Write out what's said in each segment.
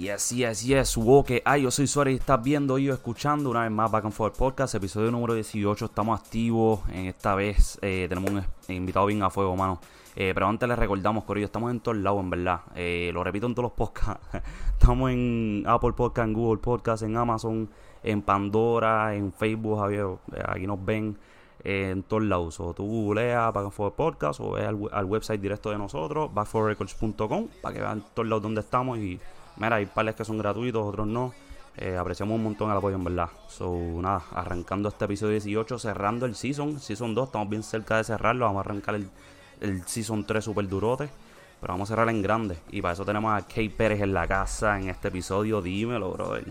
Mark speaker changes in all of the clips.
Speaker 1: Yes, yes, yes, wow, que ay, yo soy Suárez y estás viendo y escuchando una vez más Back and Forth Podcast, episodio número 18, estamos activos, en esta vez eh, tenemos un invitado bien a fuego, mano. Eh, pero antes les recordamos, Corillo, estamos en todos lados, en verdad. Eh, lo repito en todos los podcasts. estamos en Apple Podcast, en Google Podcast, en Amazon, en Pandora, en Facebook, Javier, aquí nos ven en todos lados. O tú googleas Back and Forth Podcast o ve al, al, website directo de nosotros, backforrecords.com, para que vean todos lados donde estamos y Mira, hay pares que son gratuitos, otros no. Eh, apreciamos un montón el apoyo, en verdad. So, nada, arrancando este episodio 18, cerrando el season, season 2, estamos bien cerca de cerrarlo. Vamos a arrancar el, el season 3 super durote. Pero vamos a cerrar en grande. Y para eso tenemos a Kay Pérez en la casa en este episodio. Dímelo, brother.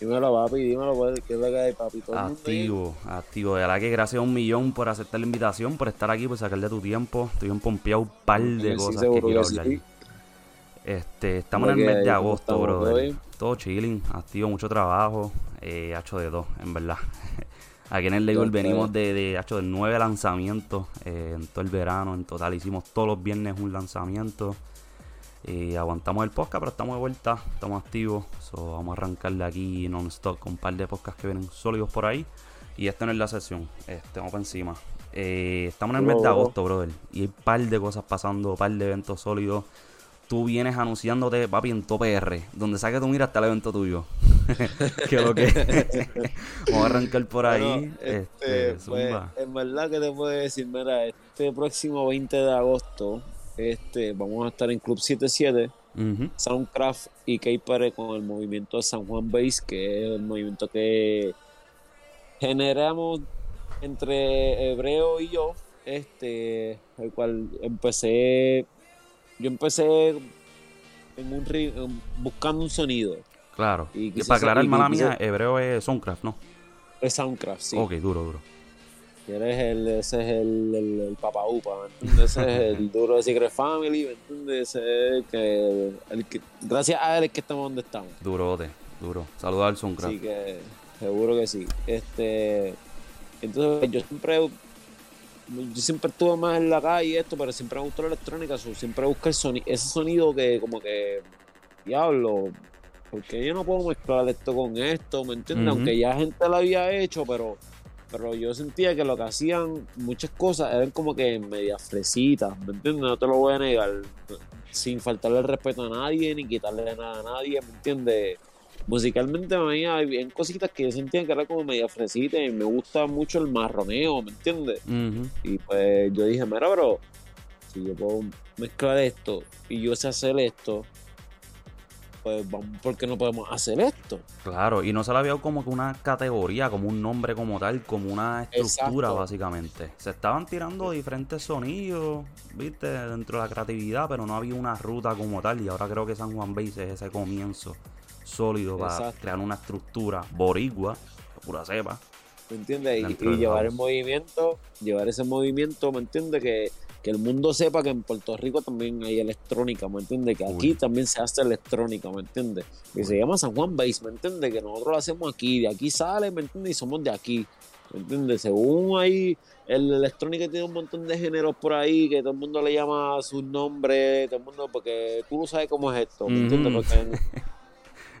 Speaker 2: Dímelo, papi, dímelo, pues, ¿qué es lo que hay, papi? ¿Todo
Speaker 1: activo, activo. De verdad que gracias a un millón por aceptar la invitación, por estar aquí, por sacarle tu tiempo. Estoy un pompeado un par de cosas que quiero hablar. Este, estamos en el mes de agosto, bro. Todo chilling, activo, mucho trabajo, eh, hecho de dos, en verdad. Aquí en el label venimos de, de, hecho, de nueve lanzamientos eh, en todo el verano. En total hicimos todos los viernes un lanzamiento. Y aguantamos el podcast, pero estamos de vuelta, estamos activos. So, vamos a arrancar de aquí non-stop con un par de podcasts que vienen sólidos por ahí. Y esta no es la sesión, este, vamos para encima. Eh, estamos en el mes de agosto, brother. Y hay un par de cosas pasando, un par de eventos sólidos tú vienes anunciándote, papi, en Top R, donde saque tu mira hasta el evento tuyo. que lo que. Vamos a arrancar por ahí. este,
Speaker 2: este pues, en verdad que te puedo decir, mira, este próximo 20 de agosto, este, vamos a estar en Club 77, Soundcraft y K-Pare con el movimiento de San Juan Base, que es el movimiento que generamos entre Hebreo y yo, este, el cual empecé yo empecé en un buscando un sonido.
Speaker 1: Claro. Y, para aclarar, mala mía, hebreo es Soundcraft, ¿no?
Speaker 2: Es Soundcraft, sí.
Speaker 1: Ok, duro, duro.
Speaker 2: Y eres el, ese es el, el, el Papa Upa, ¿me entiendes? Ese es el duro de Secret Family, ¿me entiendes? Ese es el que, el que, gracias a él es que estamos donde estamos.
Speaker 1: Durote, duro. Saludos al Soundcraft.
Speaker 2: Sí, que seguro que sí. Este, entonces yo siempre yo siempre estuve más en la calle y esto, pero siempre me gustó la electrónica, siempre busqué el sonido, ese sonido que como que, diablo, porque yo no puedo mezclar esto con esto, ¿me entiendes? Aunque ya gente lo había hecho, pero, pero yo sentía que lo que hacían muchas cosas eran como que media fresitas, ¿me entiendes? No te lo voy a negar, sin faltarle el respeto a nadie, ni quitarle nada a nadie, ¿me entiendes? Musicalmente me hay bien cositas que yo sentía que era como media fresita y me gusta mucho el marroneo, ¿me entiendes? Y pues yo dije, mira, bro, si yo puedo mezclar esto y yo sé hacer esto, pues vamos, ¿por qué no podemos hacer esto?
Speaker 1: Claro, y no se la había como que una categoría, como un nombre como tal, como una estructura básicamente. Se estaban tirando diferentes sonidos, viste, dentro de la creatividad, pero no había una ruta como tal y ahora creo que San Juan Base es ese comienzo sólido para crear una estructura boricua, pura cepa.
Speaker 2: ¿Me entiendes? Y, llevar el movimiento, llevar ese movimiento, ¿me entiendes? Que, el mundo sepa que en Puerto Rico también hay electrónica, ¿me entiendes? Que aquí también se hace electrónica, ¿me entiendes? Que se llama San Juan Base, ¿me entiendes? Que nosotros lo hacemos aquí, de aquí sale, ¿me entiendes? Y somos de aquí, ¿me entiendes? Según ahí, el electrónica tiene un montón de géneros por ahí, que todo el mundo le llama sus nombres, todo el mundo, porque tú no sabes cómo es esto, ¿me entiendes? Porque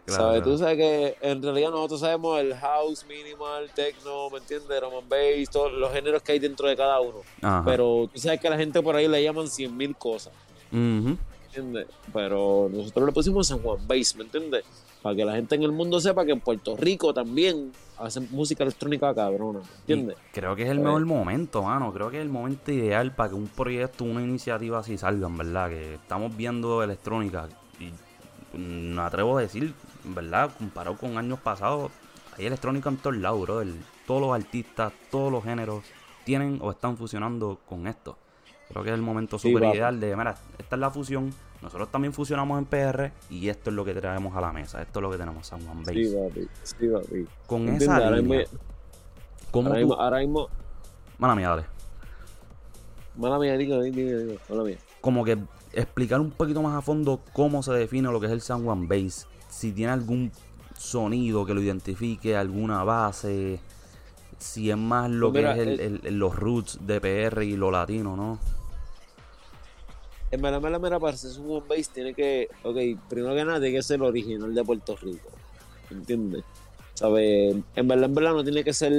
Speaker 2: ¿Sabes? Tú sabes que en realidad nosotros sabemos el house, minimal, techno, ¿me entiendes? Roman bass, todos los géneros que hay dentro de cada uno. Pero tú sabes que la gente por ahí le llaman cien mil cosas. ¿Me entiendes? Pero nosotros le pusimos San Juan Bass, ¿me entiendes? Para que la gente en el mundo sepa que en Puerto Rico también hacen música electrónica cabrona, ¿me entiendes?
Speaker 1: creo que es el mejor momento, mano. Creo que es el momento ideal para que un proyecto, una iniciativa así salgan, ¿verdad? Que estamos viendo electrónica y me atrevo a decir, ¿verdad? Comparado con años pasados, hay electrónica en todos lados, bro. todos los artistas, todos los géneros tienen o están fusionando con esto. Creo que es el momento súper ideal de, mira, esta es la fusión. Nosotros también fusionamos en PR y esto es lo que traemos a la mesa. Esto es lo que tenemos San Juan Base.
Speaker 2: Sí, papi. Sí, papi.
Speaker 1: Con esa línea,
Speaker 2: ¿cómo ahora, mismo, ahora mismo...
Speaker 1: Mala mía, dale.
Speaker 2: Mala mía, digo, digo, digo, mala mía.
Speaker 1: Como que explicar un poquito más a fondo cómo se define lo que es el San Juan Base si tiene algún sonido que lo identifique, alguna base, si es más lo pues que es el, los roots de PR y lo latino, ¿no?
Speaker 2: en verdad, en verdad, para hacer un home base tiene que, ok, primero que nada tiene que ser original de Puerto Rico, ¿entiendes? ¿Sabes? En verdad, en verdad no tiene que ser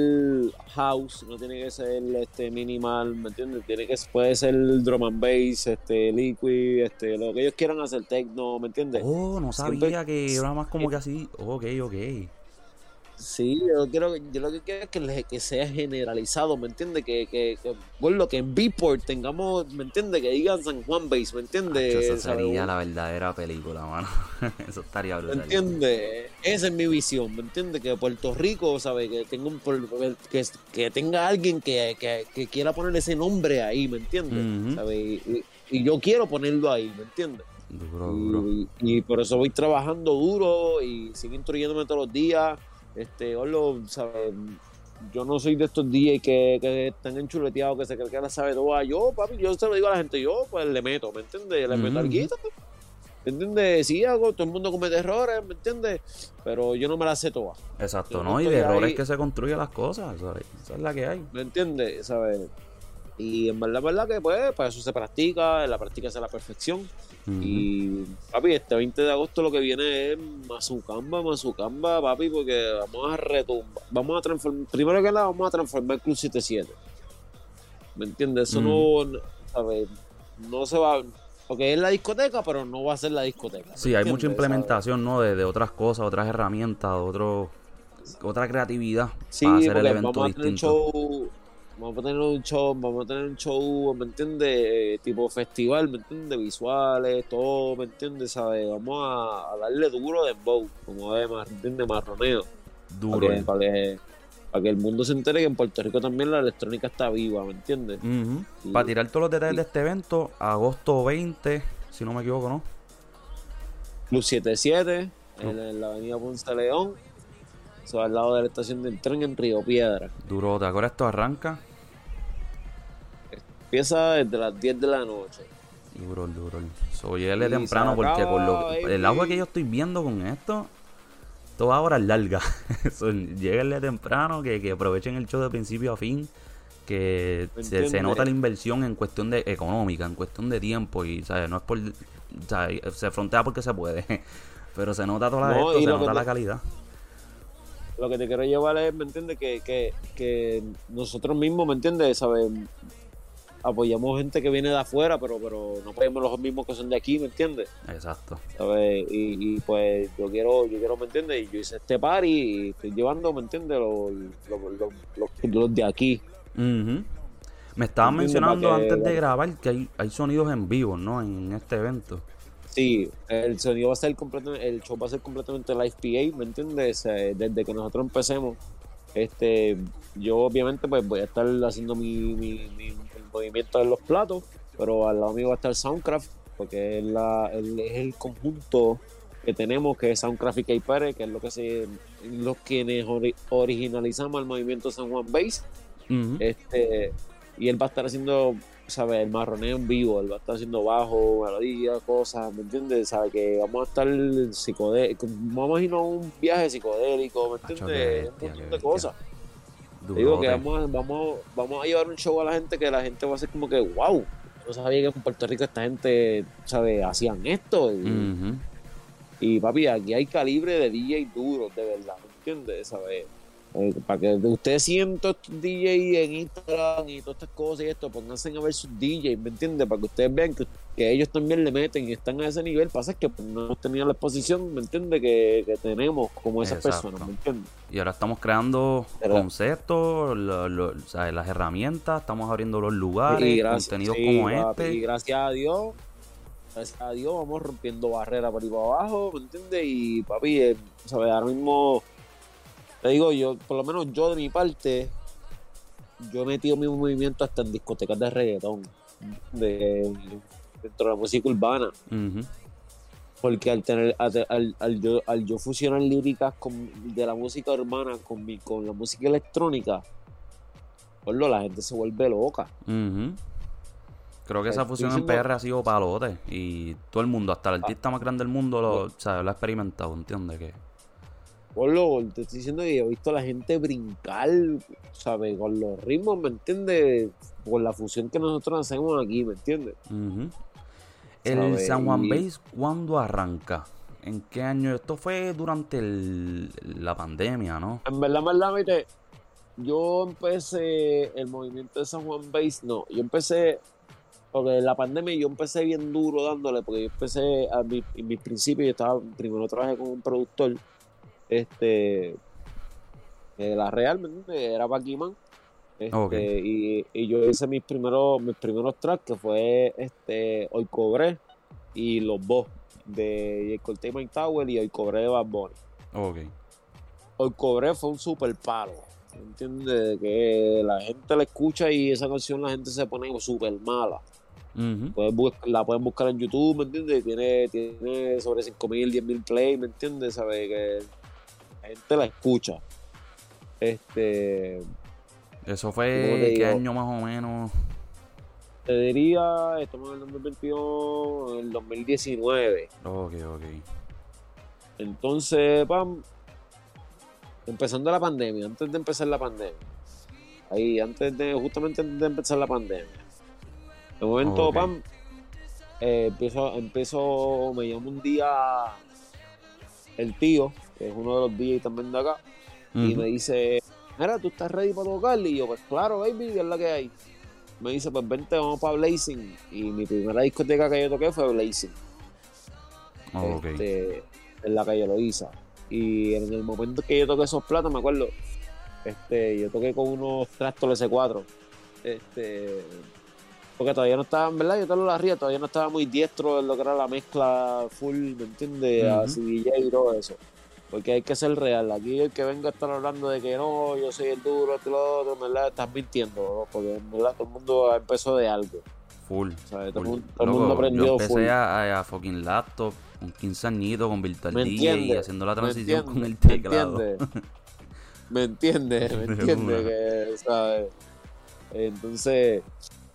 Speaker 2: house, no tiene que ser este minimal, ¿me entiendes? Tiene que puede ser drum and bass, este liquid, este lo que ellos quieran hacer techno, ¿me entiendes?
Speaker 1: Oh, no sabía que era más como que así. Ok, ok.
Speaker 2: Sí, yo quiero, yo lo que quiero es que, que sea generalizado, ¿me entiendes? Que, que, que, que en Beatport tengamos, ¿me entiendes? Que digan San Juan Base, ¿me entiendes?
Speaker 1: Eso sería la verdadera película, mano. eso estaría brutal.
Speaker 2: ¿Me entiendes? Esa es mi visión, ¿me entiendes? Que Puerto Rico, ¿sabes? Que tenga, un, que, que tenga alguien que, que, quiera poner ese nombre ahí, ¿me entiendes? ¿Sabes? Y, yo quiero ponerlo ahí, ¿me entiendes?
Speaker 1: Duro, duro.
Speaker 2: Y, por eso voy trabajando duro y sigo instruyéndome todos los días este, Olo, ¿sabes? Yo no soy de estos DJs que, que están enchuleteados, que se creen que la sabe todo. Yo, papi, yo se lo digo a la gente, yo pues le meto, ¿me entiendes? Le meto al guito. ¿Me entiendes? Sí, hago, todo el mundo comete errores, ¿me entiendes? Pero yo no me la sé toda.
Speaker 1: Exacto, ¿no? Y de errores que se construyen las cosas, ¿sabes? Esa es la que hay.
Speaker 2: ¿Me entiendes? ¿Sabes? Y en verdad, verdad que pues, para eso se practica, la práctica es la perfección. Y papi, este 20 de agosto lo que viene es Mazucamba, Mazucamba, papi, porque vamos a retumbar, vamos a transformar, primero que nada vamos a transformar Club 77. ¿Me entiendes? Eso no, ¿sabes? No se va, porque es la discoteca, pero no va a ser la discoteca.
Speaker 1: Sí, hay mucha implementación, ¿no? De, de, otras cosas, otras herramientas, otro, otra creatividad
Speaker 2: sí, para hacer el evento vamos a distinto vamos a tener un show, vamos a tener un show, ¿me entiendes? Eh, tipo festival, ¿me entiendes? Visuales, todo, ¿me entiendes? ¿Sabes? Vamos a, darle duro de bow, como es, ¿me entiendes? Marroneo.
Speaker 1: Duro.
Speaker 2: Para que, para, que, el mundo se entere que en Puerto Rico también la electrónica está viva, ¿me entiendes?
Speaker 1: para tirar todos los detalles de este evento, agosto 20, si no me equivoco, ¿no?
Speaker 2: Club 77, en, la avenida Ponce León. Eso al lado de la estación del tren en Río Piedra.
Speaker 1: Duro, ¿te acuerdas esto arranca?
Speaker 2: Empieza desde las 10 de la noche.
Speaker 1: Duro, duro. So, de temprano porque con lo, el agua que yo estoy viendo con esto, toda hora larga. so, de temprano, que, que, aprovechen el show de principio a fin. Que se, nota la inversión en cuestión de económica, en cuestión de tiempo. Y ¿sabes? no es por. Se frontea porque se puede. Pero se nota toda la, se nota la calidad
Speaker 2: lo que te quiero llevar es, ¿me entiendes? Que, que, que nosotros mismos, ¿me entiendes? ¿Sabes? Apoyamos gente que viene de afuera, pero, pero no apoyamos los mismos que son de aquí, ¿me entiendes?
Speaker 1: Exacto.
Speaker 2: ¿Sabes? Y, pues yo quiero, yo quiero, ¿me entiendes? Y yo hice este party y estoy llevando, ¿me entiendes? Los, los, los, de aquí.
Speaker 1: Me estaban mencionando antes de grabar que hay, hay sonidos en vivo, ¿no? En este evento.
Speaker 2: Sí, el sonido va a ser completamente, el show va a ser completamente live PA, ¿me entiendes? Desde que nosotros empecemos, este, yo obviamente pues voy a estar haciendo mi, mi, movimiento de los platos, pero al lado mío va a estar Soundcraft, porque es, la, el, es el conjunto que tenemos, que es Soundcraft y K que es lo que se, los quienes originalizamos el movimiento San Juan Base. Este, y él va a estar haciendo ¿sabes? El marroneo en vivo, él va a estar haciendo bajo, melodía, cosas, ¿me entiendes? ¿Sabes? Que vamos a estar psicodélico, vamos a irnos a un viaje psicodélico, ¿me entiendes? un montón de cosas. Digo que vamos a, vamos, vamos a llevar un show a la gente que la gente va a ser como que, wow, no sabía que en Puerto Rico esta gente, ¿sabes? Hacían esto. Y, y papi, aquí hay calibre de DJ duros, de verdad, ¿me entiendes? ¿Sabes? Eh, para que ustedes sigan todos estos DJs en Instagram y todas estas cosas y esto, pónganse a ver sus DJs, ¿me entiendes? Para que ustedes vean que, ellos también le meten y están a ese nivel. Pasa que pues, no hemos tenido la exposición, ¿me entiendes? Que, tenemos como esas personas, ¿me entiendes?
Speaker 1: Y ahora estamos creando conceptos, las herramientas, estamos abriendo los lugares, contenidos como este.
Speaker 2: Y gracias a Dios, gracias a Dios vamos rompiendo barreras por ahí para abajo, ¿me entiendes? Y papi, eh, ¿sabes? Ahora mismo te digo, yo, por lo menos yo de mi parte, yo he metido mi movimiento hasta en discotecas de reggaetón, de, dentro de la música urbana. Porque al tener, al, yo, al yo fusionar líricas de la música urbana con, mi, con la música electrónica, pues la gente se vuelve loca.
Speaker 1: Creo que esa fusión en PR ha sido palote y todo el mundo, hasta el artista más grande del mundo, lo, ah. lo ha experimentado, ¿entiendes? Que
Speaker 2: lo te estoy diciendo que he visto a la gente brincar, ¿sabes? Con los ritmos, ¿me entiendes? Con la fusión que nosotros hacemos aquí, ¿me entiendes?
Speaker 1: El San Juan Base, ¿cuándo arranca? ¿En qué año? Esto fue durante la pandemia, ¿no?
Speaker 2: En verdad, en verdad, yo empecé el movimiento de San Juan Base, no, yo empecé, porque la pandemia yo empecé bien duro dándole, porque yo empecé, a mi, en mis principios, yo estaba, primero trabajé con un productor, este, de la Real, ¿me Era Paquiman. Este, y, y, yo hice mis primeros, mis primeros tracks, que fue este, Hoy Cobré y Los Boss de J. Tower y Hoy Cobré de Bad Bunny. Hoy Cobré fue un super paro. ¿Entiendes? Que la gente la escucha y esa canción la gente se pone súper mala. la pueden buscar en YouTube, ¿me entiendes? Tiene, tiene sobre 5.000, 10.000 plays, ¿me entiendes? Sabe que gente la escucha. Este.
Speaker 1: Eso fue qué año más o menos.
Speaker 2: Te diría, estamos en el 2021, en el 2019.
Speaker 1: Ok, ok.
Speaker 2: Entonces, pam, empezando la pandemia, antes de empezar la pandemia. Ahí, antes de, justamente antes de empezar la pandemia. De momento, pam, eh, empiezo, empiezo, me llama un día el tío, que es uno de los DJs también de acá, y me dice, mira, ¿tú estás ready para tocar? Y yo, pues claro, baby, ¿qué es la que hay? me dice, pues vente, vamos para Blazing. Y mi primera discoteca que yo toqué fue Blazing. Oh, este, En la calle Loiza. Y en el momento que yo toqué esos platos, me acuerdo, este, yo toqué con unos Tractor S4. Este, porque todavía no estaba, en verdad, yo te lo la ría, todavía no estaba muy diestro en lo que era la mezcla full, ¿me entiendes? Así DJ y todo eso. Porque hay que ser real. Aquí el que venga a estar hablando de que no, yo soy el duro, esto lo otro, ¿verdad? Estás mintiendo, Porque en verdad todo el mundo empezó de algo.
Speaker 1: Full. Todo, El mundo, aprendió yo empecé full. A, a, fucking laptop, un 15 añitos con Virtual DJ y haciendo la transición con el teclado.
Speaker 2: ¿Me entiendes? ¿Me entiendes? ¿sabes? Entonces,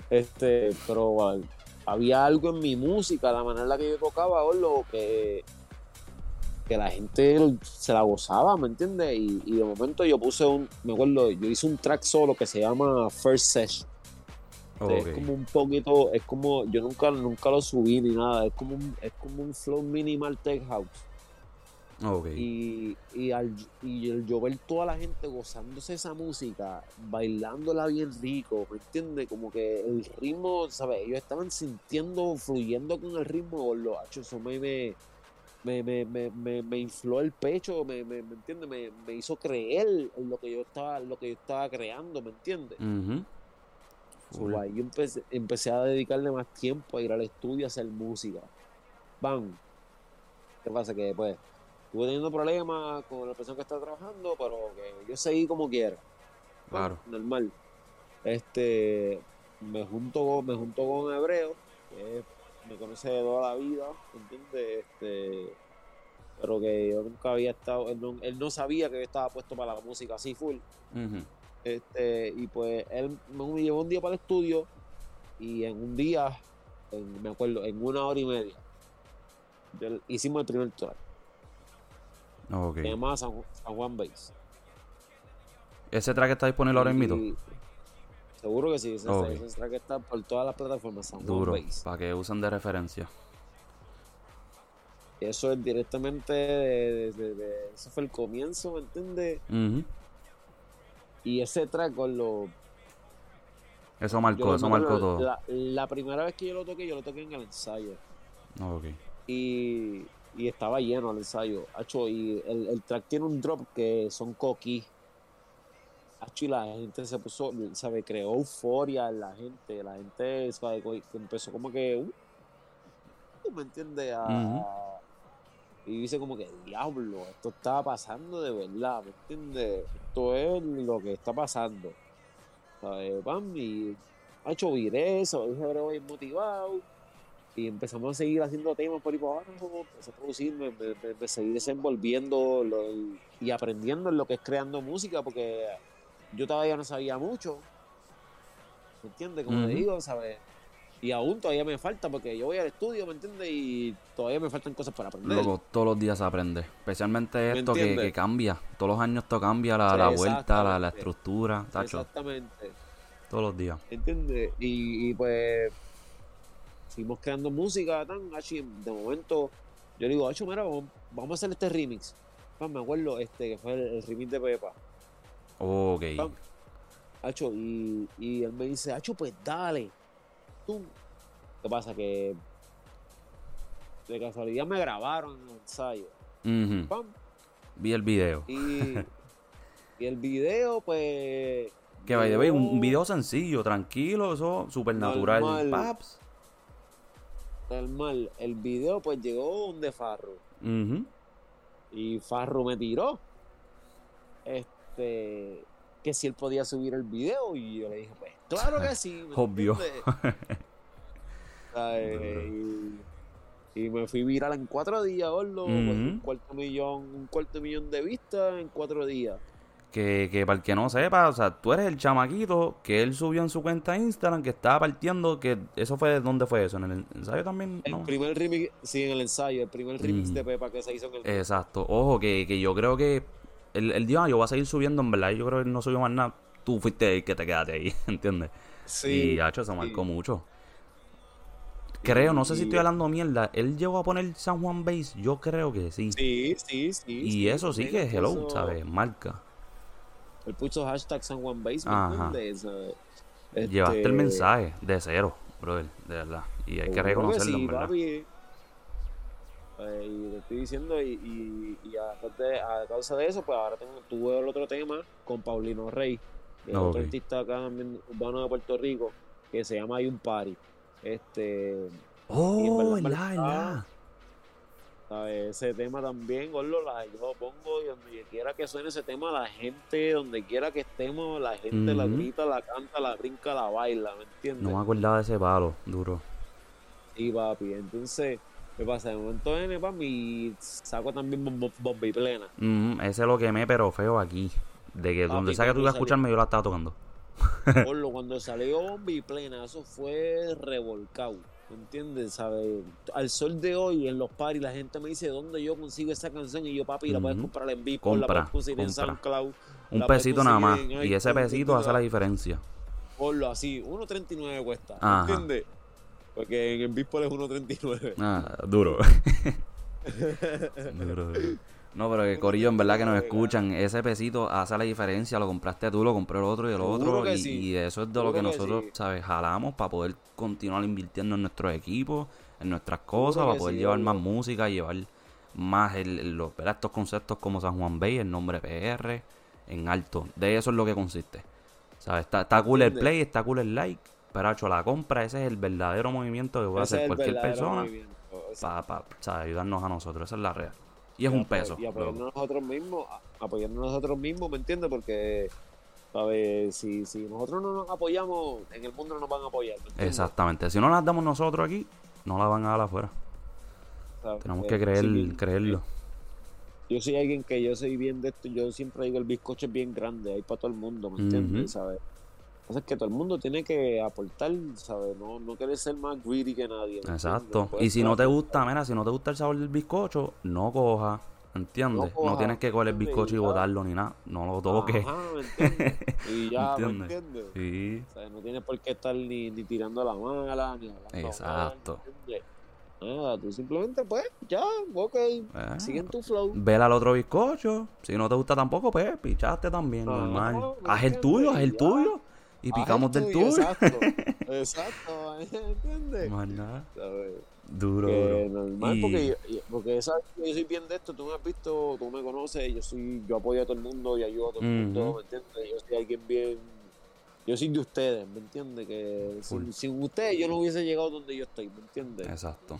Speaker 2: este, pero había algo en mi música, la manera en la que yo tocaba, o lo que que la gente se la gozaba, ¿me entiendes? Y, de momento yo puse un, me acuerdo, yo hice un track solo que se llama First Session. Es como un poquito, es como, yo nunca, nunca lo subí ni nada, es como un, es como un flow minimal tech house. Y, y, al, y el yo ver toda la gente gozándose esa música, bailándola bien rico, ¿me entiendes? Como que el ritmo, ¿sabes? Ellos estaban sintiendo, fluyendo con el ritmo, los hachos, eso me, me, me, me, me, infló el pecho, me, me, me entiende, me, me, hizo creer en lo que yo estaba, lo que yo estaba creando, ¿me entiendes? yo empecé, empecé a dedicarle más tiempo a ir al estudio a hacer música. Bam. ¿Qué pasa? Que después pues, estuve teniendo problemas con la persona que estaba trabajando, pero que yo seguí como quiera.
Speaker 1: Claro.
Speaker 2: Normal. Este, me junto, me junto con Hebreo, que es me conoce de toda la vida, ¿entiendes? Este, pero que yo nunca había estado, él no, sabía que yo estaba puesto para la música así full. este, y pues él me llevó un día para el estudio y en un día, me acuerdo, en una hora y media, hicimos el primer track.
Speaker 1: Okay.
Speaker 2: Se llamaba San, Juan Base.
Speaker 1: ¿Ese track está disponible ahora en mito?
Speaker 2: Seguro que sí, ese, okay. que está por todas las plataformas.
Speaker 1: Duro, para que usen de referencia.
Speaker 2: Eso es directamente, de, eso fue el comienzo, ¿me entiendes? Y ese track con lo...
Speaker 1: Eso marcó, eso marcó todo.
Speaker 2: La, primera vez que yo lo toqué, yo lo toqué en el ensayo.
Speaker 1: Okay.
Speaker 2: Y, y estaba lleno el ensayo. y el, el track tiene un drop que son coquis y la gente se puso, ¿sabe? Creó euforia en la gente. La gente, ¿sabe? Empezó como que, uh, ¿me entiendes? Y dice como que, diablo, esto está pasando de verdad, ¿me entiendes? Esto es lo que está pasando. ¿Sabes? Pam, y ha hecho viré eso, dije, motivado. Y empezamos a seguir haciendo temas por ahí por abajo, empecé a producir, me, me, seguí desenvolviendo y aprendiendo en lo que es creando música, porque yo todavía no sabía mucho. ¿Me entiendes? Como te digo, ¿sabes? Y aún todavía me falta porque yo voy al estudio, ¿me entiendes? Y todavía me faltan cosas para aprender.
Speaker 1: Luego, todos los días se aprende. Especialmente esto que, cambia. Todos los años esto cambia, la, la vuelta, la, la, estructura.
Speaker 2: Exactamente.
Speaker 1: Todos los días.
Speaker 2: ¿Entiendes? Y, y, pues fuimos creando música, tan, de momento, yo digo, Hacho, mira, vamos, a hacer este remix. me acuerdo, este, que fue el, remix de Pepa.
Speaker 1: Ok.
Speaker 2: Hacho, y, y él me dice, Hacho, pues dale. Tú. ¿Qué pasa? Que de casualidad me grabaron en el ensayo.
Speaker 1: Vi el video.
Speaker 2: Y, y el video, pues
Speaker 1: que vaya, un, un video sencillo, tranquilo, eso, súper natural. Paps.
Speaker 2: Normal. El video, pues llegó un de Farro. Y Farro me tiró. Este. Que si él podía subir el video. Y yo le dije, pues, claro que sí.
Speaker 1: Obvio.
Speaker 2: y, me fui viral en cuatro días, gordo. un cuarto millón, un cuarto millón de vistas en cuatro días.
Speaker 1: Que, que, para el que no sepa, o sea, tú eres el chamaquito que él subió en su cuenta Instagram que estaba partiendo, que eso fue, ¿dónde fue eso? ¿En el ensayo también?
Speaker 2: El primer remix, sí, en el ensayo, el primer remix mm. de Pepa que se hizo en el...
Speaker 1: Exacto, ojo, que, que yo creo que el, el día, yo voy a seguir subiendo, en verdad, yo creo que no subió más nada, tú fuiste el que te quedaste ahí, ¿entiendes? Sí. Y, hecho, se marcó mucho. Creo, no sé si estoy hablando mierda. Él llegó a poner San Juan Base, yo creo que sí.
Speaker 2: Sí, sí, sí.
Speaker 1: Y eso sí que es hello, ¿sabes? Marca.
Speaker 2: Él puso hashtag San Juan Base,
Speaker 1: este, Llevaste el mensaje de cero, brother, de verdad. Y hay que reconocerlo, sí, ¿verdad? Papi.
Speaker 2: Pues, y te estoy diciendo, y, y, a, causa de eso, pues ahora tengo, tuve el otro tema con Paulino Rey, que es otro artista acá urbano de Puerto Rico, que se llama Hay un Party. Este.
Speaker 1: Oh, la, la.
Speaker 2: Ese tema también, Gordo, la, yo lo pongo y donde quiera que suene ese tema, la gente, donde quiera que estemos, la gente la grita, la canta, la brinca, la baila, ¿me entiendes?
Speaker 1: No me acordaba de ese palo, duro.
Speaker 2: Sí, papi, entonces, ¿qué pasa? De momento N, papi, saco también bomba y plena.
Speaker 1: ese lo quemé, pero feo aquí. De que donde sea que tú ibas a escucharme, yo la estaba tocando.
Speaker 2: Gordo, cuando salió bomba y plena, eso fue revolcado. ¿Me entiendes? ¿Sabes? Al sol de hoy, en los paris, la gente me dice dónde yo consigo esa canción y yo, papi, la puedes comprar en Bitcoin, la puedes conseguir en SoundCloud.
Speaker 1: Un pesito nada más. Y ese pesito hace la diferencia.
Speaker 2: Ponlo así, 1.39 cuesta. ¿Me entiendes? Porque en el Bitcoin es 1.39.
Speaker 1: Ah, duro. duro, duro. No, pero que Corillo, en verdad que nos escuchan, ese pesito hace la diferencia, lo compraste tú, lo compré el otro y el otro, y, eso es de lo que, nosotros, ¿sabes? Jalamos para poder continuar invirtiendo en nuestros equipos, en nuestras cosas, para poder llevar más música, llevar más el, los, estos conceptos como San Juan Bay, el nombre PR, en alto. De eso es lo que consiste. ¿Sabes? Está, está cool el play, está cool el like, pero hecho la compra, ese es el verdadero movimiento que puede hacer cualquier persona para, para ayudarnos a nosotros, esa es la real. Y es un peso.
Speaker 2: Y apoyarnos nosotros mismos, apoyarnos nosotros mismos, ¿me entiendes? Porque, ¿sabes? Si, si nosotros no nos apoyamos, en el mundo no nos van a apoyar.
Speaker 1: Exactamente. Si no las damos nosotros aquí, no la van a dar afuera. Tenemos que creer, creerlo.
Speaker 2: Yo soy alguien que yo soy bien de esto, yo siempre digo el bizcocho es bien grande, hay para todo el mundo, ¿me entiendes? ¿Sabes? Entonces que todo el mundo tiene que aportar, ¿sabes? No, no quiere ser más greedy que nadie.
Speaker 1: Exacto. y si no te gusta, mira, si no te gusta el sabor del bizcocho, no coja. ¿Entiendes? No, tienes que coger el bizcocho y, botarlo ni nada. No lo toques.
Speaker 2: Ajá, ¿me entiendes? Y ya, ¿me entiendes? Sí. O sea, no tienes por qué estar ni, ni tirando la mala, ni hablando
Speaker 1: Exacto.
Speaker 2: Nada, tú simplemente, pues, ya, ok, eh, siguen tu flow.
Speaker 1: Vela al otro bizcocho. Si no te gusta tampoco, pues, pichaste también, normal. Haz el tuyo, haz el tuyo y picamos del tuyo.
Speaker 2: Exacto, exacto, ¿entiendes?
Speaker 1: Más nada. Duro, duro.
Speaker 2: Normal, porque, yo, porque ¿sabes? yo soy bien de esto, tú me has visto, tú me conoces, yo soy, yo apoyo a todo el mundo y ayudo a todo el mundo, ¿me entiendes? Yo soy alguien bien, yo soy de ustedes, ¿me entiendes? Que sin, sin, ustedes yo no hubiese llegado donde yo estoy, ¿me entiendes?
Speaker 1: Exacto.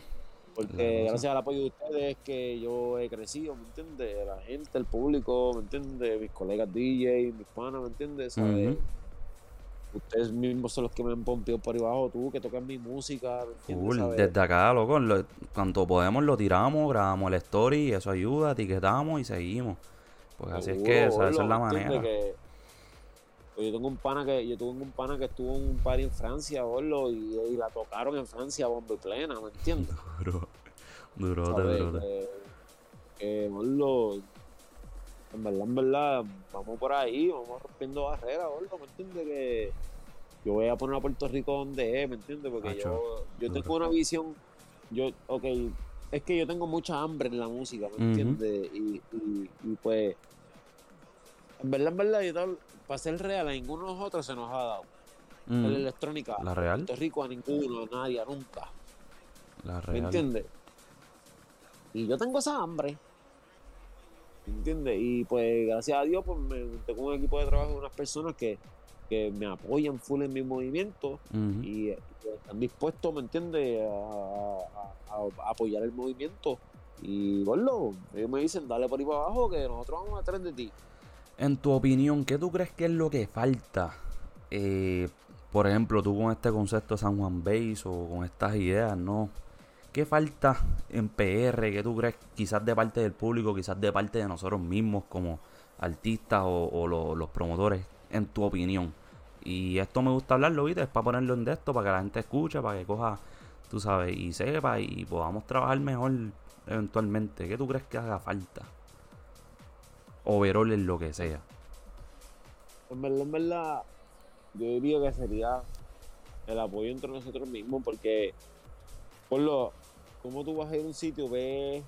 Speaker 2: Porque gracias al apoyo de ustedes es que yo he crecido, ¿me entiendes? La gente, el público, ¿me entiendes? Mis colegas DJ, mis panas, ¿me entiendes? ¿Sabes? Ustedes mismos son los que me han pompeado por ahí abajo, tú que tocas mi música.
Speaker 1: desde acá, loco, cuando podemos lo tiramos, grabamos el story, y eso ayuda, etiquetamos y seguimos. Pues así es que esa, es la manera.
Speaker 2: Pues yo tengo un pana que yo tuve un pana que estuvo en un party en Francia, boludo, y, la tocaron en Francia bomba y plena, ¿me entiendes?
Speaker 1: Duro, duro, duro.
Speaker 2: Que, que en verdad, en verdad, vamos por ahí, vamos rompiendo barreras, ¿me entiendes? Que, yo voy a poner a Puerto Rico donde es, ¿me entiendes? Porque yo, yo tengo una visión, yo, ok, es que yo tengo mucha hambre en la música, ¿me entiendes? Y, y, pues, en verdad, en verdad, yo, para ser real, a ninguno de nosotros se nos ha dado. La electrónica.
Speaker 1: La real.
Speaker 2: Puerto Rico a ninguno, a nadie, nunca.
Speaker 1: La real.
Speaker 2: ¿Me entiendes? Y yo tengo esa hambre. ¿Me entiendes? Y pues gracias a Dios, pues me tengo un equipo de trabajo de unas personas que, me apoyan full en mi movimiento y, están dispuestos, ¿me entiendes?, a, apoyar el movimiento. Y bueno, ellos me dicen, dale por ahí para abajo que nosotros vamos a traer de ti.
Speaker 1: En tu opinión, ¿qué tú crees que es lo que falta? Eh, por ejemplo, tú con este concepto de San Juan Base o con estas ideas, ¿no? ¿Qué falta en PR que tú crees quizás de parte del público, quizás de parte de nosotros mismos como artistas o, los promotores, en tu opinión? Y esto me gusta hablarlo, ¿viste? Es para ponerlo en esto, para que la gente escuche, para que coja, tú sabes, y sepa y podamos trabajar mejor eventualmente. ¿Qué tú crees que haga falta? Overall en lo que sea.
Speaker 2: En verdad, en verdad, yo diría que sería el apoyo entre nosotros mismos, porque por lo, como tú vas a ir a un sitio, ves,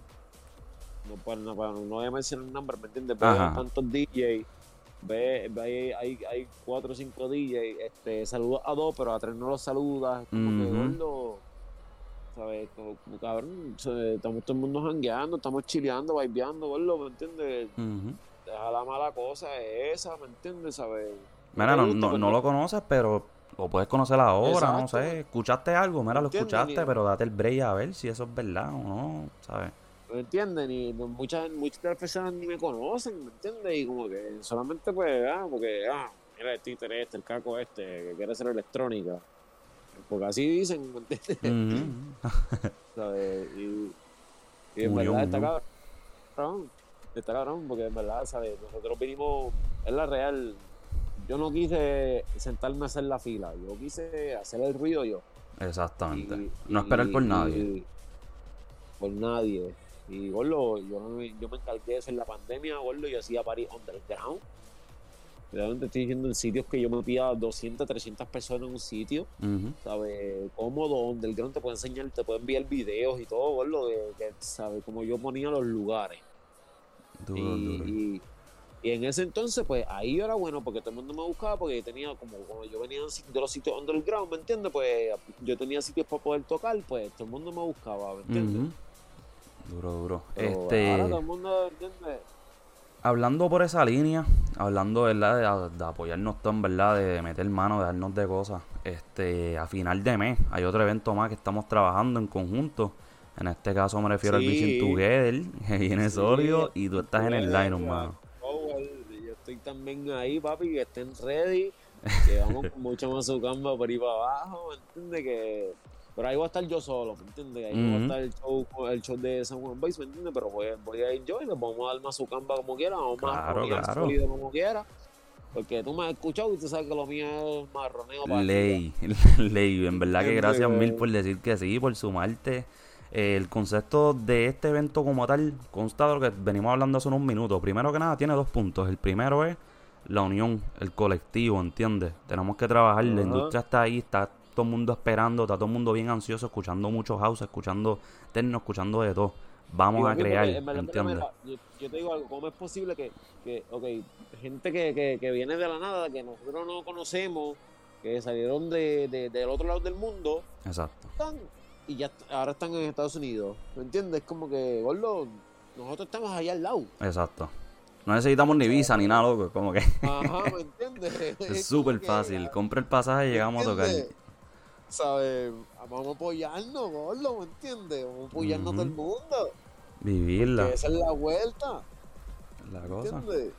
Speaker 2: no, para, no, no voy a mencionar el nombre, ¿me entiendes? Ves tantos DJs, ves, ve, hay, hay cuatro o cinco DJs, este, saludas a dos, pero a tres no los saludas, como que gordo, ¿sabes? Como, cabrón, estamos todo el mundo jangueando, estamos chileando, vibeando, gordo, ¿me entiendes? Deja la mala cosa esa, ¿me entiendes? ¿Sabes?
Speaker 1: Mira, no, no, no, lo conoces, pero lo puedes conocer ahora, no sé. Escuchaste algo, mira, lo escuchaste, pero date el break a ver si eso es verdad o no, ¿sabes?
Speaker 2: ¿Me entiendes? Ni, muchas, muchas personas ni me conocen, ¿me entiendes? Y como que solamente pues, ah, porque, ah, mira el títere este, el caco este, que quiere ser electrónica. Porque así dicen, ¿me entiendes? ¿Sabes? Y, y en verdad está cabrón. Está cabrón, porque en verdad, ¿sabes? Nosotros vinimos, es la real, yo no quise sentarme a hacer la fila, yo quise hacer el ruido yo.
Speaker 1: Exactamente. no esperar por nadie.
Speaker 2: por nadie. Y gordo, yo, yo me encargué de hacer la pandemia, gordo, yo hacía París underground. Realmente estoy diciendo en sitios que yo me pida 200, 300 personas en un sitio, ¿sabes? Cómodo, underground, te puede enseñar, te puede enviar videos y todo, gordo, que, ¿sabes? Como yo ponía los lugares. y, y en ese entonces, pues ahí yo era bueno porque todo el mundo me buscaba porque yo tenía como cuando yo venía de los sitios underground, ¿me entiendes? Pues yo tenía sitios para poder tocar, pues todo el mundo me buscaba, ¿me entiendes?
Speaker 1: Duro, duro. este... todo el mundo, ¿entiendes? Hablando por esa línea, hablando ¿verdad? De, apoyarnos todos, ¿verdad? De meter mano, de darnos de cosas. Este, a final de mes hay otro evento más que estamos trabajando en conjunto. En este caso me refiero al Vision Together, que viene Sorio y tú estás en el line, hermano
Speaker 2: estoy también ahí, papi, que estén ready, que vamos con mucho más su camba por ahí para abajo, ¿me entiendes? Que... Pero ahí voy a estar yo solo, ¿me entiendes? Ahí va a estar el show, el show de San Juan Base, ¿me entiendes? Pero voy, voy a ir yo y nos vamos a dar más su camba como quiera, vamos claro, más claro. como quiera. Porque tú me has escuchado y tú sabes que lo mío es marroneo.
Speaker 1: Para ley, ley. En verdad que gracias mil por decir que sí, por sumarte el concepto de este evento como tal consta de lo que venimos hablando hace unos minutos. Primero que nada, tiene dos puntos. El primero es la unión, el colectivo, ¿entiendes? Tenemos que trabajar, la industria está ahí, está todo el mundo esperando, está todo el mundo bien ansioso, escuchando muchos house, escuchando techno, escuchando de todo. Vamos a crear, ¿entiendes?
Speaker 2: Yo, te digo algo, ¿cómo es posible que, que ok, gente que, que, viene de la nada, que nosotros no conocemos, que salieron de, del otro lado del mundo,
Speaker 1: Exacto
Speaker 2: y ya ahora están en Estados Unidos. ¿Me entiendes? Es como que, gordo, nosotros estamos allá al lado.
Speaker 1: Exacto. No necesitamos ni visa ni nada, loco. Como que.
Speaker 2: Ajá, ¿me entiendes?
Speaker 1: es súper fácil. Compra el pasaje y llegamos a tocar.
Speaker 2: ¿Sabes? Vamos a apoyarnos, gordo, ¿me entiendes? Vamos a apoyarnos todo el mundo.
Speaker 1: Vivirla.
Speaker 2: esa es la vuelta.
Speaker 1: La cosa. ¿Entiendes?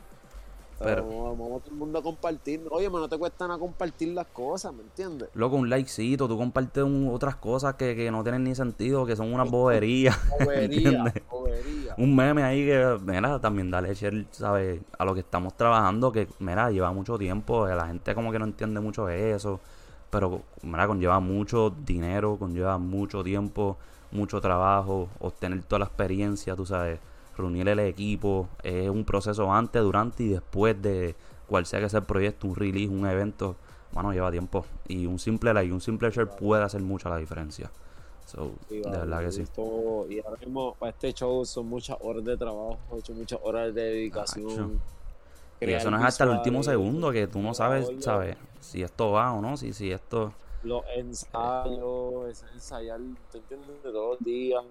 Speaker 2: Pero, vamos, a todo el mundo a compartir. Oye, no te cuesta nada compartir las cosas, ¿me entiendes?
Speaker 1: Loco, un likecito, tú compartes otras cosas que, que, no tienen ni sentido, que son una boberías.
Speaker 2: Bobería,
Speaker 1: Un meme ahí que, mira, también dale share, ¿sabes? A lo que estamos trabajando, que, mira, lleva mucho tiempo, la gente como que no entiende mucho eso, pero, mira, conlleva mucho dinero, conlleva mucho tiempo, mucho trabajo, obtener toda la experiencia, tú sabes reunir el equipo, es un proceso antes, durante y después de cual sea que sea el proyecto, un release, un evento, mano, lleva tiempo. Y un simple like, un simple share puede hacer mucha la diferencia. So, de verdad que sí.
Speaker 2: y ahora mismo para este show son muchas horas de trabajo, muchas horas de dedicación.
Speaker 1: Y eso no es hasta el último segundo que tú no sabes, ¿sabes? Si esto va o no, si, si esto...
Speaker 2: Los ensayos, ensayar, ¿te entiendes? De todos los días,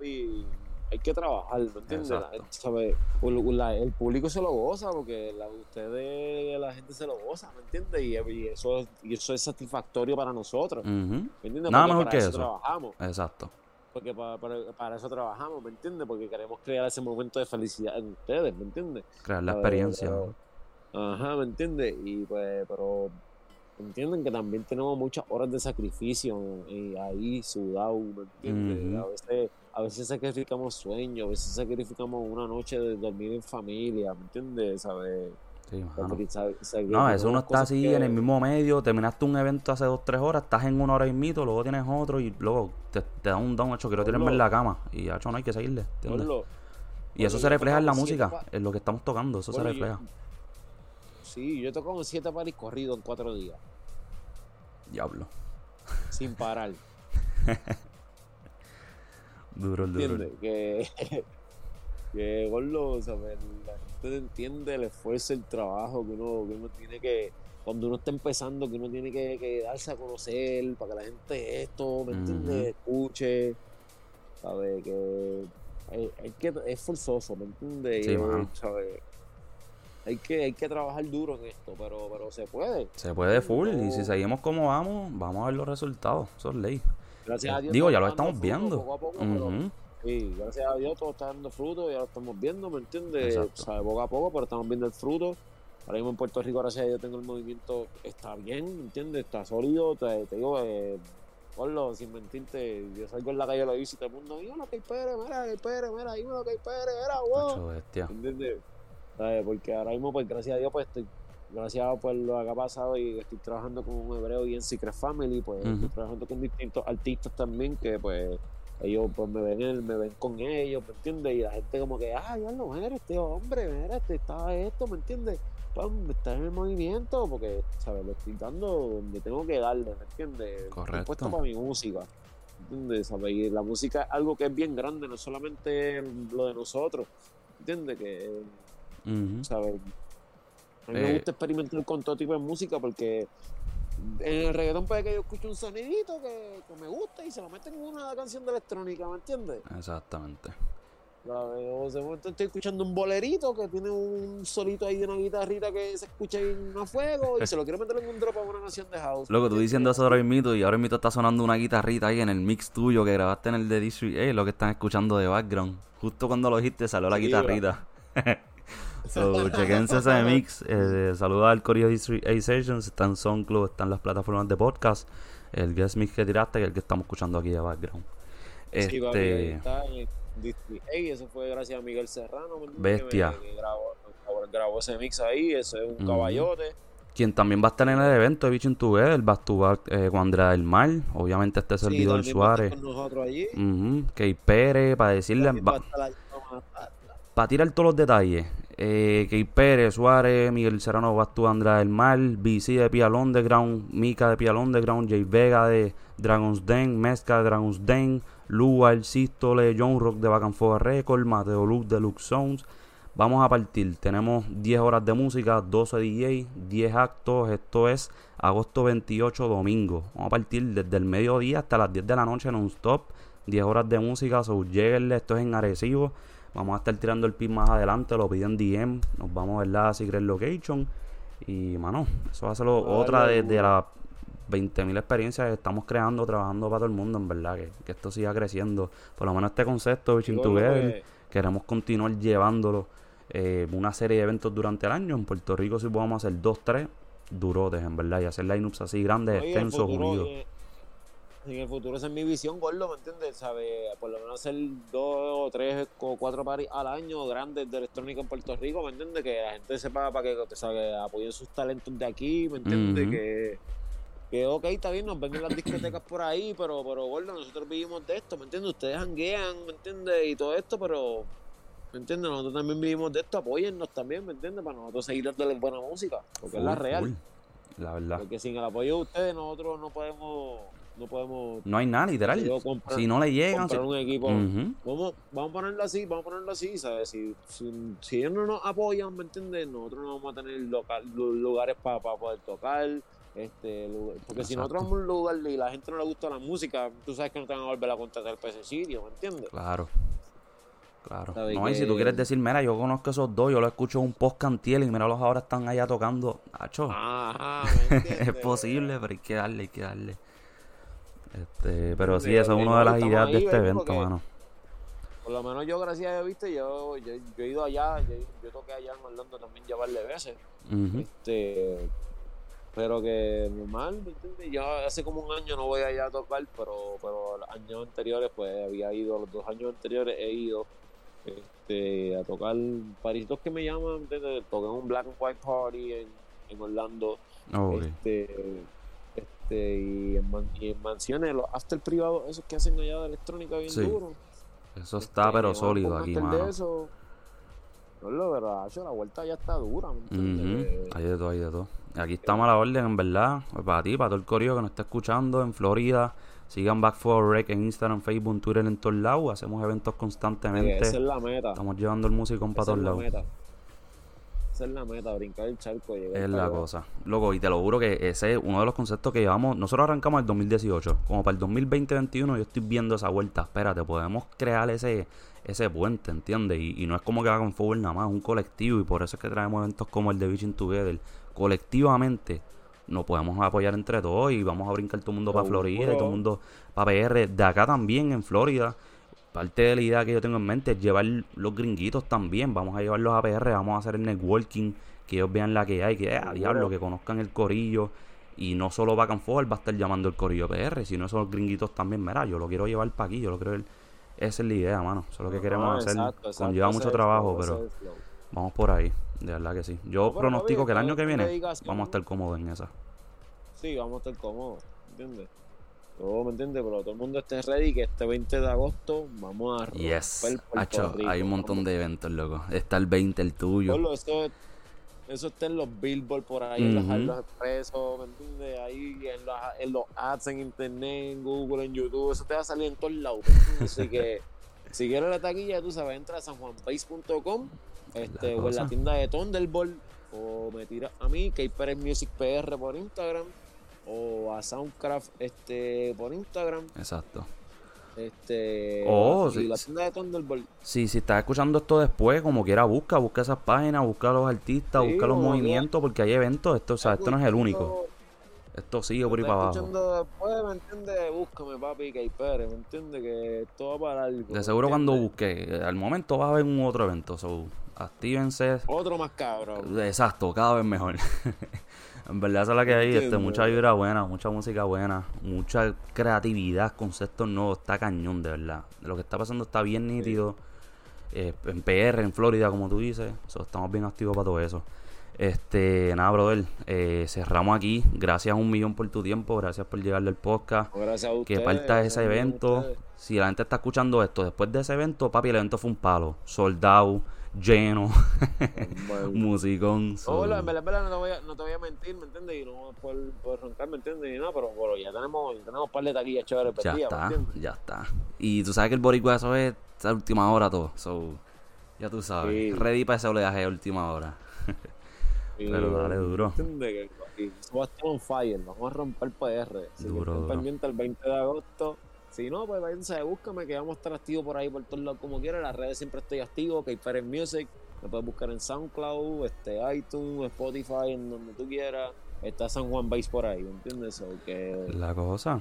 Speaker 2: y hay que trabajar, ¿me entiendes? el público se lo goza porque la, ustedes, la gente se lo goza, ¿me entiendes? Y, eso, y eso es satisfactorio para nosotros, ¿me entiendes?
Speaker 1: Nada mejor que
Speaker 2: eso.
Speaker 1: Trabajamos. Exacto.
Speaker 2: Porque para, para, eso trabajamos, ¿me entiendes? Porque queremos crear ese momento de felicidad en ustedes, ¿me entiendes?
Speaker 1: Crear la experiencia.
Speaker 2: ajá, ¿me entiendes? Y pues, pero entienden que también tenemos muchas horas de sacrificio y ahí sudado, ¿me entiendes? A veces a veces sacrificamos sueños, a veces sacrificamos una noche de dormir en familia, ¿me entiendes? ¿Sabes? Sí,
Speaker 1: no, eso uno está así en el mismo medio, terminaste un evento hace dos, tres horas, estás en una hora y mito, luego tienes otro y luego te, da un down, hecho, quiero tirarme en la cama y hecho no hay que seguirle. y eso se refleja en la música, en lo que estamos tocando, eso se refleja.
Speaker 2: Sí, yo he tocado siete paris corridos en cuatro días.
Speaker 1: Diablo.
Speaker 2: Sin parar.
Speaker 1: Duro el duro.
Speaker 2: Que, que Gordo, ¿sabes? la gente entiende el esfuerzo, el trabajo que uno, que uno tiene que, cuando uno está empezando, que uno tiene que, darse a conocer para que la gente esto, ¿me entiendes? Escuche, ¿sabes? Que, hay, que es forzoso, ¿me entiendes? Sí, ¿sabes? Hay que, hay que trabajar duro en esto, pero, pero se puede.
Speaker 1: Se puede full, y si seguimos como vamos, vamos a ver los resultados, eso es ley. Gracias a Dios. Digo, ya lo estamos viendo. Poco a poco,
Speaker 2: sí, gracias a Dios todo está dando fruto, ya lo estamos viendo, ¿me entiendes? O sea, poco a poco, pero estamos viendo el fruto. Ahora mismo en Puerto Rico, gracias a Dios, tengo el movimiento, está bien, ¿me entiendes? Está sólido, te, digo, eh, Porlo, sin mentirte, yo salgo en la calle lo dice y todo el mundo, mira que hay Pérez, mira que hay Pérez, mira, lo que hay Pérez, mira, wow. ¿Entiendes? ¿Sabes? Porque ahora mismo, pues gracias a Dios, pues estoy gracias por pues, lo que ha pasado y estoy trabajando con un hebreo y en Secret Family, pues estoy trabajando con distintos artistas también que pues ellos pues me ven me ven con ellos, ¿me entiendes? Y la gente como que, ah, ya no eres este hombre, mira, este está esto, ¿me entiendes? está en el movimiento porque, ¿sabes? Lo estoy dando donde tengo que darle, ¿me entiendes?
Speaker 1: Correcto.
Speaker 2: puesto para mi música, ¿entiendes? ¿Sabes? Y la música es algo que es bien grande, no solamente lo de nosotros, ¿entiendes? Que, ¿sabes? A mí me eh, gusta experimentar con todo tipo de música porque en el reggaetón puede que yo escuche un sonidito que, me gusta y se lo meten en una canción de electrónica, ¿me entiendes?
Speaker 1: Exactamente.
Speaker 2: O momento estoy escuchando un bolerito que tiene un solito ahí de una guitarrita que se escucha en a fuego y se lo quiero meter en un drop a una canción de house.
Speaker 1: Loco, tú diciendo eso ahora mismo y ahora mismo está sonando una guitarrita ahí en el mix tuyo que grabaste en el de District A, lo que están escuchando de background. Justo cuando lo dijiste salió la guitarrita. So, chequense ese mix. Eh, saluda al Corio A Sessions. Está en SoundCloud, está en las plataformas de podcast. El guest mix que tiraste, el que estamos escuchando aquí de background.
Speaker 2: Este. está en eso fue gracias a Miguel Serrano.
Speaker 1: Bestia.
Speaker 2: grabó, ese mix ahí. Ese es un caballote.
Speaker 1: Quien también va a estar en el evento de Bicho Together, va a estar eh, con Andrea del Mar, obviamente este servidor Suárez. Con nosotros allí. Pérez, para decirle. para tirar todos los detalles, eh, Key Pérez, Suárez, Miguel Serrano, Bastú, Andra del Mar, BC de Pial Underground, Mika de Pial Underground, Jay Vega de Dragon's Den, Mezca de Dragon's Den, Lugar, Sistole, John Rock de Back Record, Mateo Luke de Luke Sounds. Vamos a partir, tenemos 10 horas de música, 12 DJ, 10 actos, esto es agosto 28, domingo. Vamos a partir desde el mediodía hasta las 10 de la noche non-stop, 10 horas de música, so lleguenle, esto es en Arecibo. Vamos a estar tirando el pin más adelante, lo piden DM, nos vamos a ver la Secret Location. Y, mano, eso va a ser otra de, las 20.000 experiencias que estamos creando, trabajando para todo el mundo, en verdad, que, esto siga creciendo. Por lo menos este concepto, Bitching Together, queremos continuar llevándolo eh, una serie de eventos durante el año. En Puerto Rico, si podemos hacer dos, tres, durotes, en verdad, y hacer lineups así grandes, extensos, unidos
Speaker 2: en el futuro esa es mi visión, gordo, ¿me entiendes? ¿Sabe? Por lo menos hacer dos o tres o cuatro paris al año grandes de electrónica en Puerto Rico, ¿me entiendes? Que la gente sepa para que, ¿sabe? apoyen sus talentos de aquí, ¿me entiendes? Que que ok, está bien, nos ven en las discotecas por ahí, pero, pero gordo, nosotros vivimos de esto, ¿me entiendes? Ustedes hanguean, ¿me entiendes? Y todo esto, pero, ¿me entiendes? Nosotros también vivimos de esto, apóyennos también, ¿me entiendes? Para nosotros seguir dándoles buena música, porque es la real.
Speaker 1: la verdad.
Speaker 2: Porque sin el apoyo de ustedes nosotros no podemos no podemos
Speaker 1: no hay nada literal si no le llegan
Speaker 2: un equipo vamos, vamos a ponerlo así vamos a ponerlo así sabes si, si, ellos no nos apoyan me entiendes nosotros no vamos a tener local, lugares para poder tocar este porque si nosotros vamos a un lugar y la gente no le gusta la música tú sabes que no te van a volver a contratar el PC Sirio ¿me entiendes?
Speaker 1: claro Claro. No, y si tú quieres decir, mira, yo conozco esos dos, yo lo escucho en un post cantiel y mira, los ahora están allá tocando. Acho.
Speaker 2: Ajá,
Speaker 1: es posible, pero hay que darle, hay que darle. Este, pero sí, eso es una de las ideas de este evento, mano.
Speaker 2: Por lo menos yo, gracias a Dios, viste, yo, yo, he ido allá, yo, toqué allá en Orlando también llevarle veces. Este pero que normal, ¿me entiendes? Yo hace como un año no voy allá a tocar, pero, pero los años anteriores, pues había ido, los dos años anteriores he ido este, a tocar paritos que me llaman, ¿entiendes? Toqué un Black and White Party en, en Orlando. este, este, y en, en, mansiones, los after privados, esos que hacen allá de electrónica bien duro.
Speaker 1: Eso está este, pero sólido aquí, mano. De eso,
Speaker 2: no lo verdad, la vuelta ya está dura.
Speaker 1: Hay de todo, hay de todo. Aquí estamos a la orden, en verdad. Pues para ti, para todo el correo que nos está escuchando en Florida. Sigan Back for Rec en Instagram, Facebook, Twitter, en todos lados. Hacemos eventos constantemente.
Speaker 2: esa es la meta.
Speaker 1: Estamos llevando el músico para todos lados
Speaker 2: es la meta, brincar el charco.
Speaker 1: es la cosa. Loco, y te lo juro que ese es uno de los conceptos que llevamos. Nosotros arrancamos el 2018. Como para el 2020-2021 yo estoy viendo esa vuelta. Espérate, podemos crear ese ese puente, ¿entiendes? Y, no es como que hagan fútbol nada más, es un colectivo. Y por eso es que traemos eventos como el de Vision Together. Colectivamente nos podemos apoyar entre todos y vamos a brincar todo el mundo para Florida y todo el mundo para PR. De acá también en Florida parte de la idea que yo tengo en mente es llevar los gringuitos también. Vamos a llevarlos a PR, vamos a hacer el networking, que ellos vean la que hay, que a diablo, que conozcan el corillo. Y no solo Back Forward va a estar llamando el corillo PR, sino esos gringuitos también. Mira, yo lo quiero llevar para aquí, yo lo quiero ver. Esa es la idea, mano. Eso es lo que queremos hacer. Conlleva mucho trabajo, pero vamos por ahí. De verdad que sí. Yo pronostico que el año que viene vamos a estar cómodos en esa.
Speaker 2: Sí, vamos a estar cómodos, ¿entiendes? Todo, ¿me entiendes? Pero todo el mundo esté ready que este 20 de agosto vamos a
Speaker 1: romper yes. hay un montón de eventos, loco. Está el 20, el tuyo.
Speaker 2: eso, eso está en los billboards por ahí, en los expresos, ¿me entiendes? Ahí en los, en los ads en internet, en Google, en YouTube, eso te va a salir en todos lados. Así que si quieres la taquilla, tú sabes, entra a sanjuanpace.com este, o en la tienda de Thunderbolt o me tiras a mí, que hay Music PR por Instagram o a Soundcraft este por Instagram.
Speaker 1: Exacto.
Speaker 2: Este,
Speaker 1: oh,
Speaker 2: sí, la tienda de Thunderbolt.
Speaker 1: Sí, si estás escuchando esto después, como quiera, busca, busca esas páginas, busca a los artistas, busca los movimientos, porque hay eventos, esto, o sea, esto no es el único. Esto sigue por ahí para abajo.
Speaker 2: después, ¿me entiendes? Búscame, papi, que hay Pérez, ¿me entiendes? Que esto va para algo.
Speaker 1: De seguro cuando busque, al momento va a haber un otro evento, so, actívense.
Speaker 2: Otro más cabrón.
Speaker 1: Exacto, cada vez mejor. En verdad esa es la que hay, este, mucha vibra buena, mucha música buena, mucha creatividad, conceptos nuevos, está cañón de verdad. Lo que está pasando está bien nítido. Eh, en PR, en Florida, como tú dices. estamos bien activos para todo eso. Este, nada, brother, eh, cerramos aquí. Gracias un millón por tu tiempo, gracias por llegar del podcast.
Speaker 2: Gracias a
Speaker 1: ustedes, que falta ese evento. Si la gente está escuchando esto, después de ese evento, papi, el evento fue un palo. Soldado lleno, musicón.
Speaker 2: Hola, en verdad, no, te voy a, no te voy a mentir, ¿me entiendes? Y no por, por roncar, ¿me entiendes? Y nada, pero bueno, ya tenemos, ya tenemos un par de taquillas chéveres
Speaker 1: Ya está, ya está. Y tú sabes que el boricua eso es a última hora todo, so, ya tú sabes, ready para ese oleaje a última hora. pero dale duro.
Speaker 2: ¿Entiendes? Eso va a estar on fire, vamos a romper PR. Si duro, duro. pendiente el 20 de agosto si no, pues váyanse, búscame que vamos a estar activos por ahí por todos lados como quieras. las redes siempre estoy activo, que hay Music, me puedes buscar en SoundCloud, este, iTunes, Spotify, en donde tú quieras. Está San Juan Base por ahí, ¿me entiendes? que...
Speaker 1: La cosa.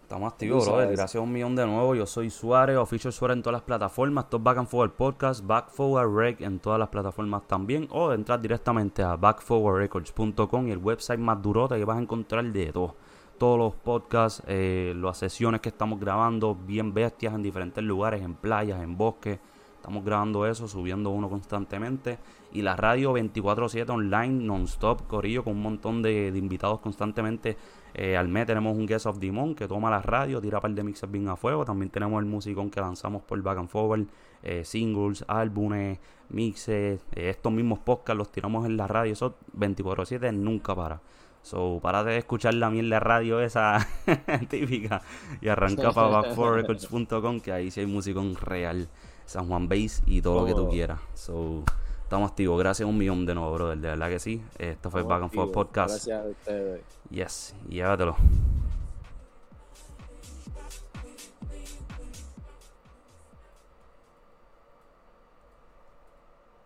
Speaker 1: Estamos activos, brother. Gracias a un millón de nuevo. Yo soy Suárez, Official Suárez en todas las plataformas. Top Back and Forward Podcast, Back Forward Rec en todas las plataformas también. O entrar directamente a backforwardrecords.com y el website más durota que vas a encontrar de todo todos los podcasts, eh, las sesiones que estamos grabando, bien bestias en diferentes lugares, en playas, en bosques. Estamos grabando eso, subiendo uno constantemente. Y la radio 24-7 online, non-stop, Corillo, con un montón de, invitados constantemente. Eh, al mes tenemos un Guest of Demon que toma la radio, tira par de mixes bien a fuego. También tenemos el musicón que lanzamos por Back and Forward, eh, singles, álbumes, mixes. estos mismos podcasts los tiramos en la radio. Eso 24-7 nunca para. So, párate de escuchar la mierda de radio esa típica y arranca para backforrecords.com que ahí sí hay música real, San Juan Bass y todo lo que tú oh. quieras. So, estamos activos. Gracias un millón de nuevo, brother. De verdad que sí. Esto fue Back and Forth Podcast.
Speaker 2: Gracias a ustedes.
Speaker 1: Yes, llévatelo.